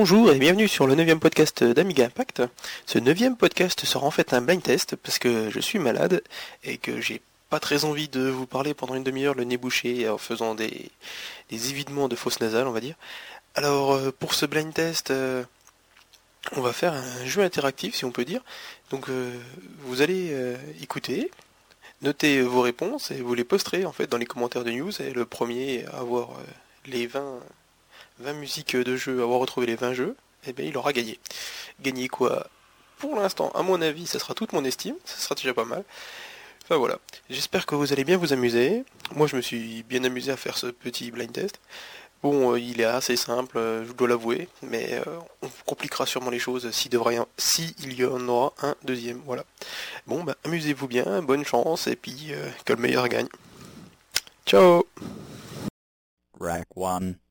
Bonjour et bienvenue sur le 9 podcast d'Amiga Impact. Ce 9 podcast sera en fait un blind test parce que je suis malade et que j'ai pas très envie de vous parler pendant une demi-heure le nez bouché en faisant des, évidements de fausses nasales on va dire. Alors euh, pour ce blind test euh, on va faire un jeu interactif si on peut dire. Donc euh, vous allez écouter, noter vos réponses et vous les posterez en fait dans les commentaires de news et le premier à avoir les 20 20 musiques de jeu, avoir retrouvé les 20 jeux, et eh bien il aura gagné. Gagner quoi? Pour l'instant, à mon avis, ça sera toute mon estime, ça sera déjà pas mal. Enfin voilà, j'espère que vous allez bien vous amuser. Moi je me suis bien amusé à faire ce petit blind test. Bon, euh, il est assez simple, euh, je dois l'avouer, mais euh, on compliquera sûrement les choses s'il si y en aura un deuxième. Voilà. Bon, bah amusez-vous bien, bonne chance, et puis que le meilleur gagne. Ciao Rack 1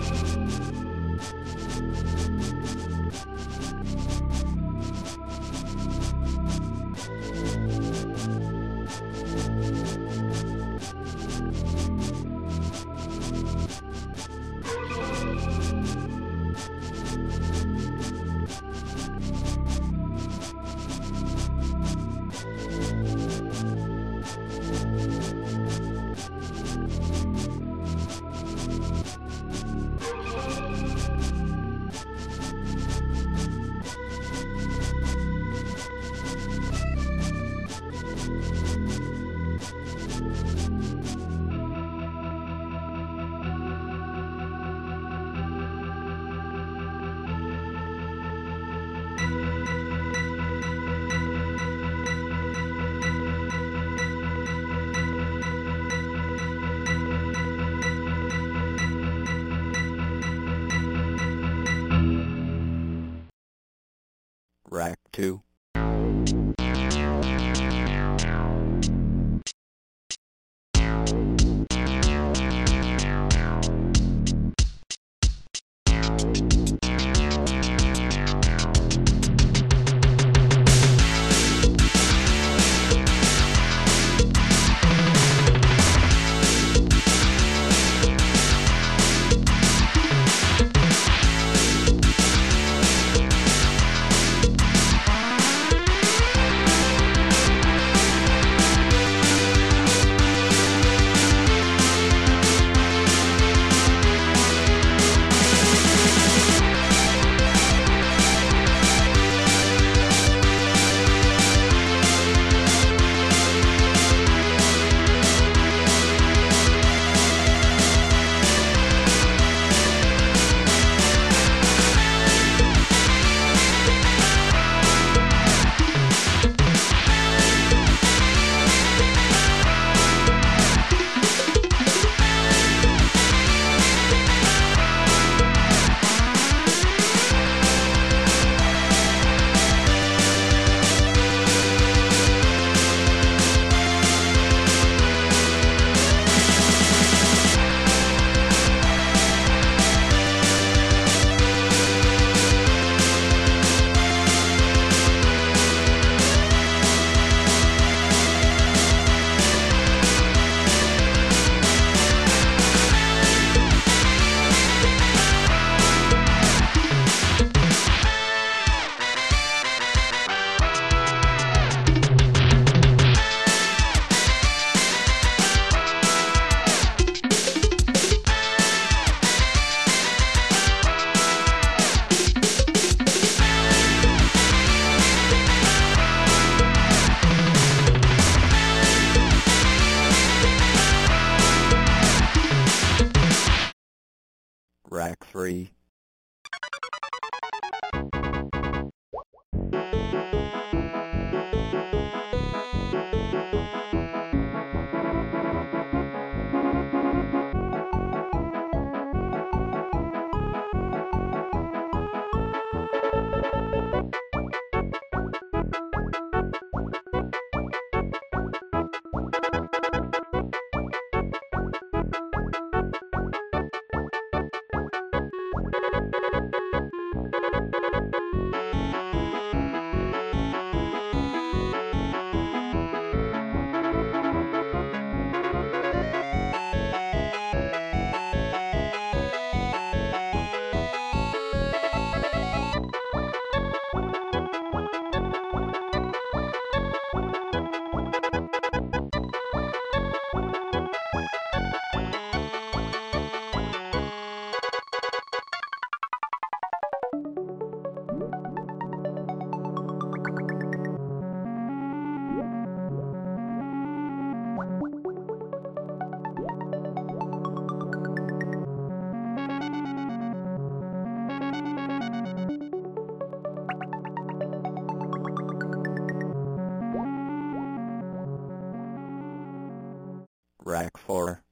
Thank you. Rack 2. Rack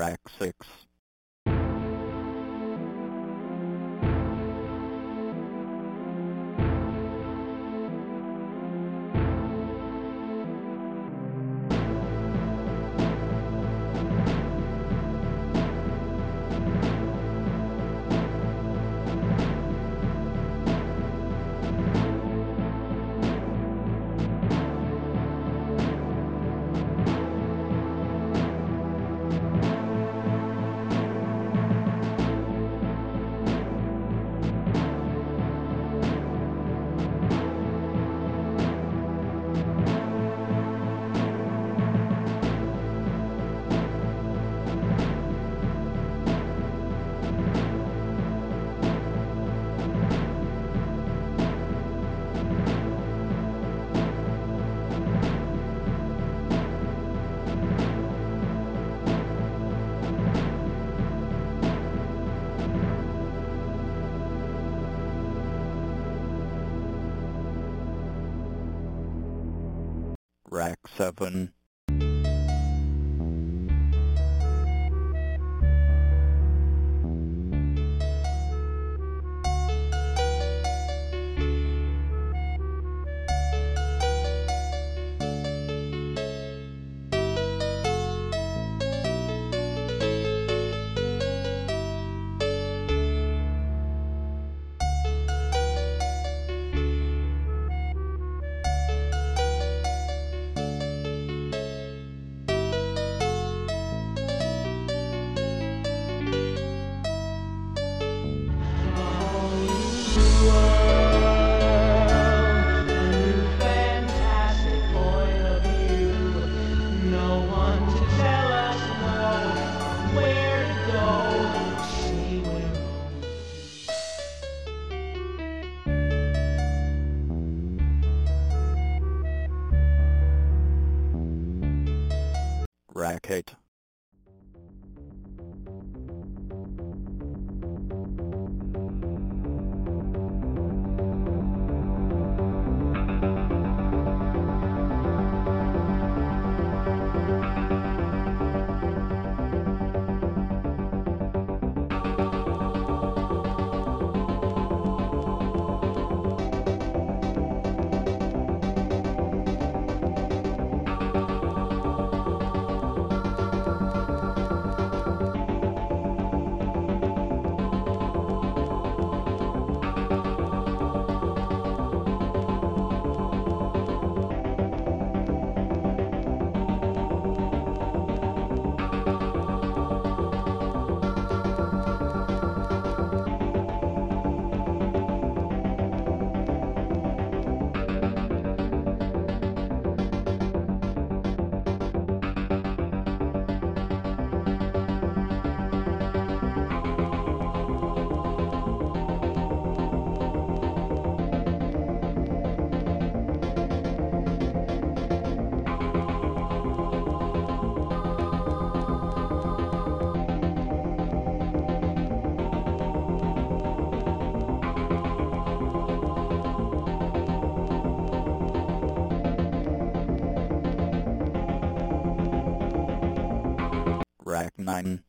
Rack 6. Rack 7. Rack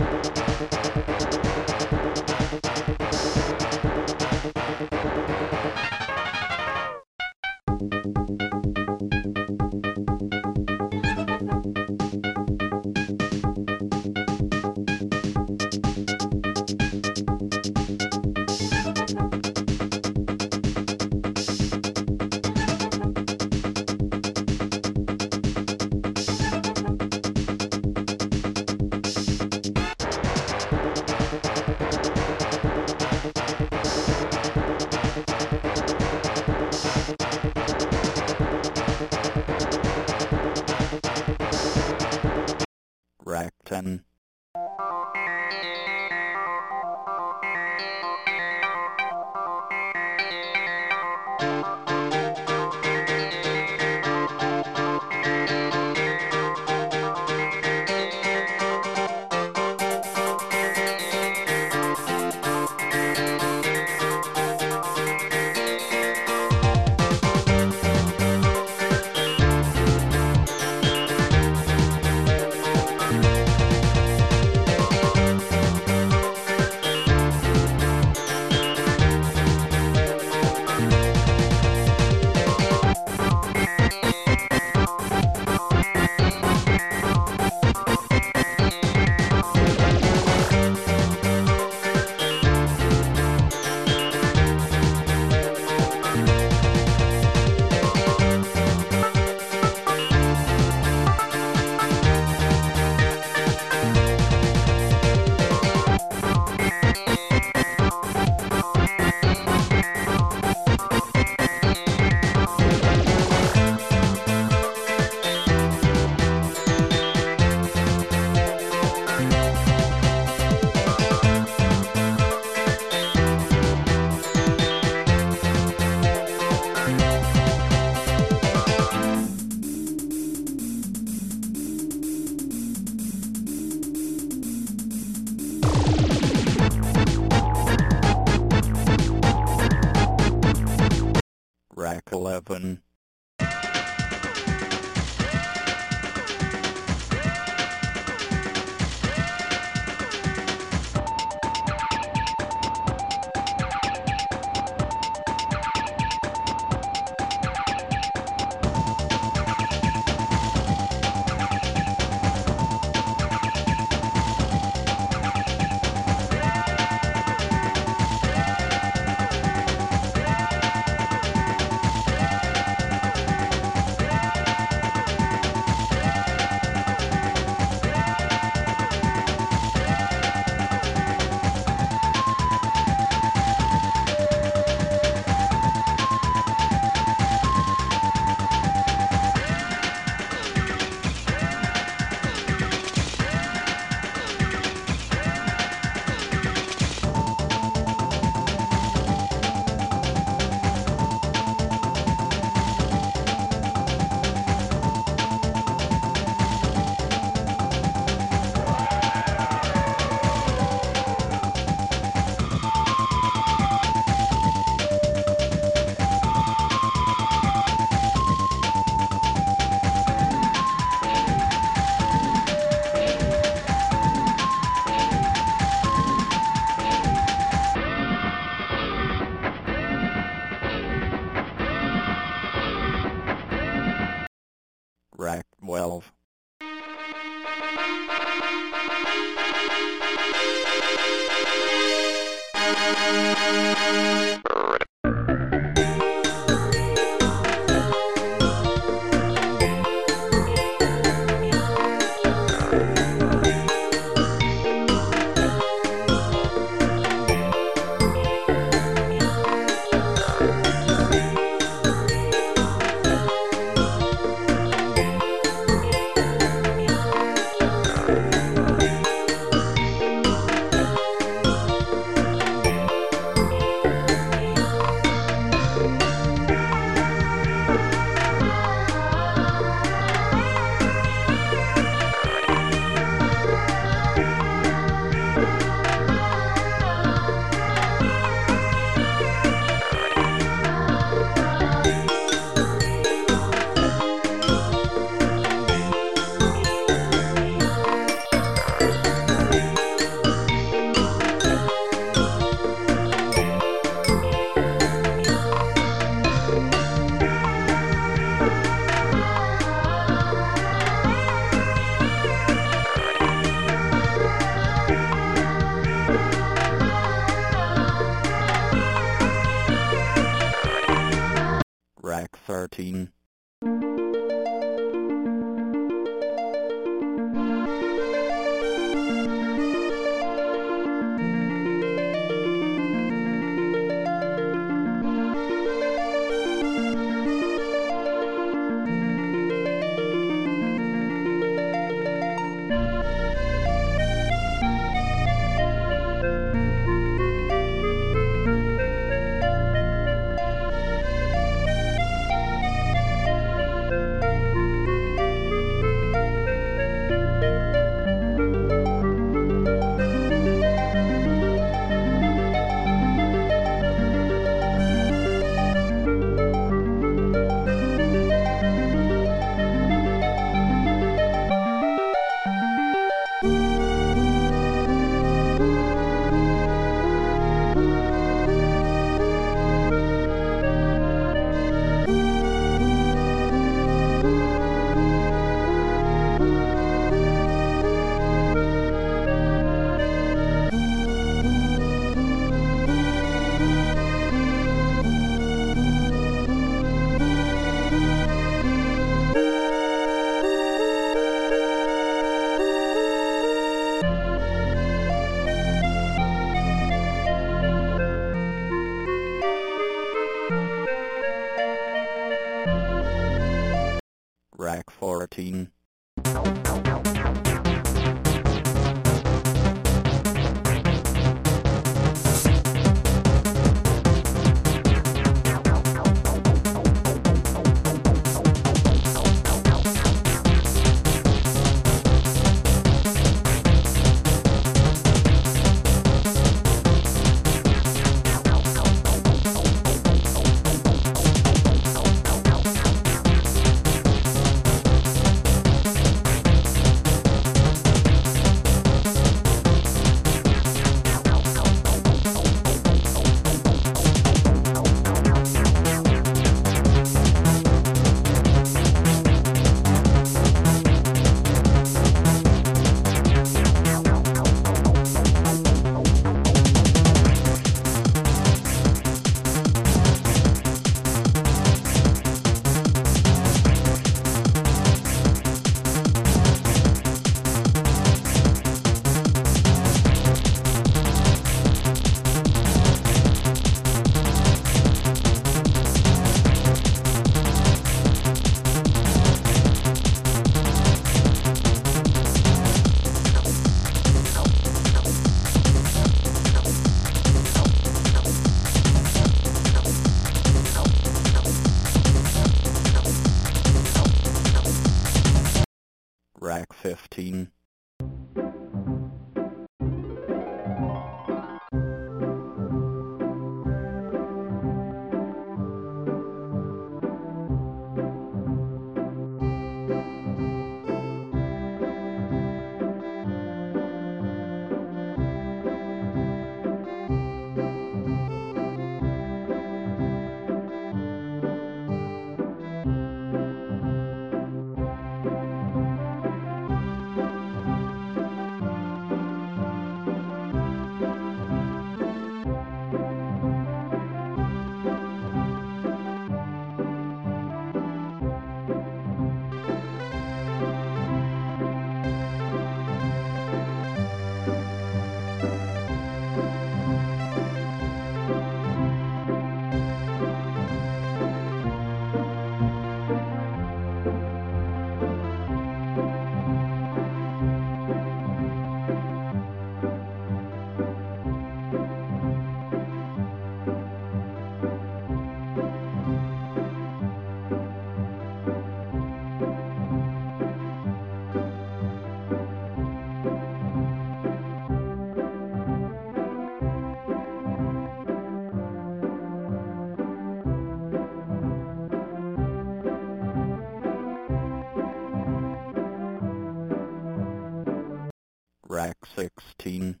13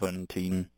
seventeen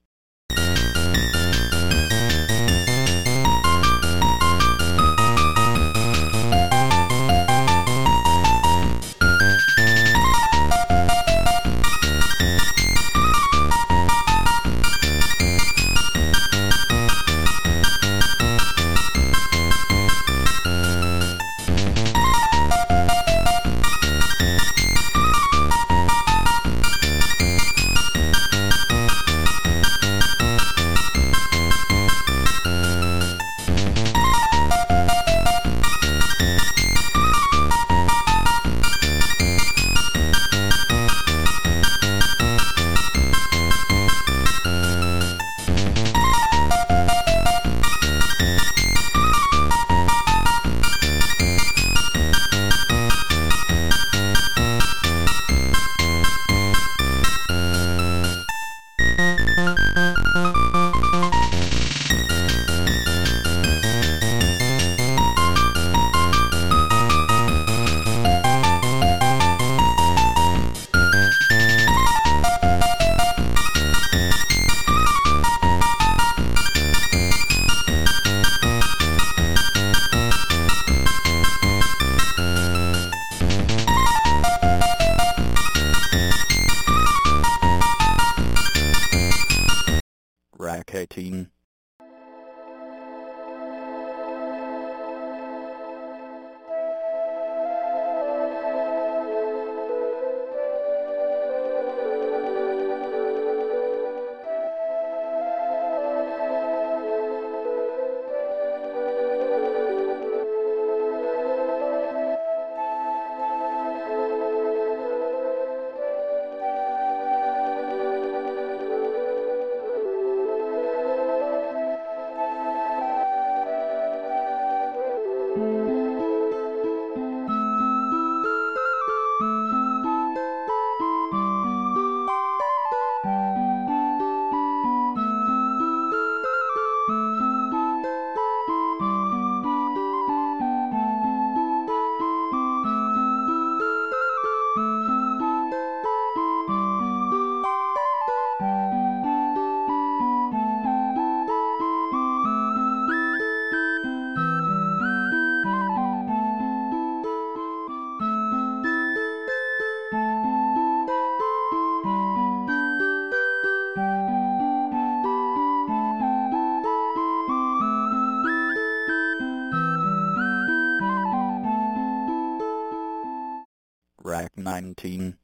Rack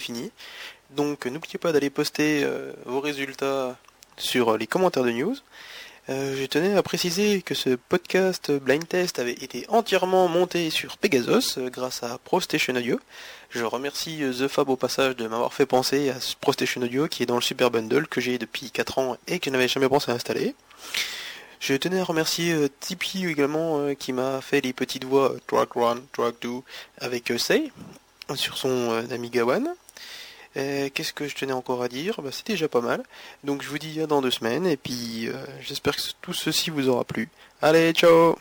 fini. Donc n'oubliez pas d'aller poster euh, vos résultats sur les commentaires de news. Euh, je tenais à préciser que ce podcast blind test avait été entièrement monté sur Pegasus euh, grâce à ProStation Audio. Je remercie euh, The Fab au passage de m'avoir fait penser à ProStation Audio qui est dans le Super Bundle que j'ai depuis 4 ans et que je n'avais jamais pensé à installer. Je tenais à remercier euh, Tipeee également euh, qui m'a fait les petites voix euh, Track 1, Track 2 avec euh, Sei sur son euh, Amiga One. Euh, Qu'est-ce que je tenais encore à dire bah, C'est déjà pas mal. Donc je vous dis à dans deux semaines et puis euh, j'espère que tout ceci vous aura plu. Allez, ciao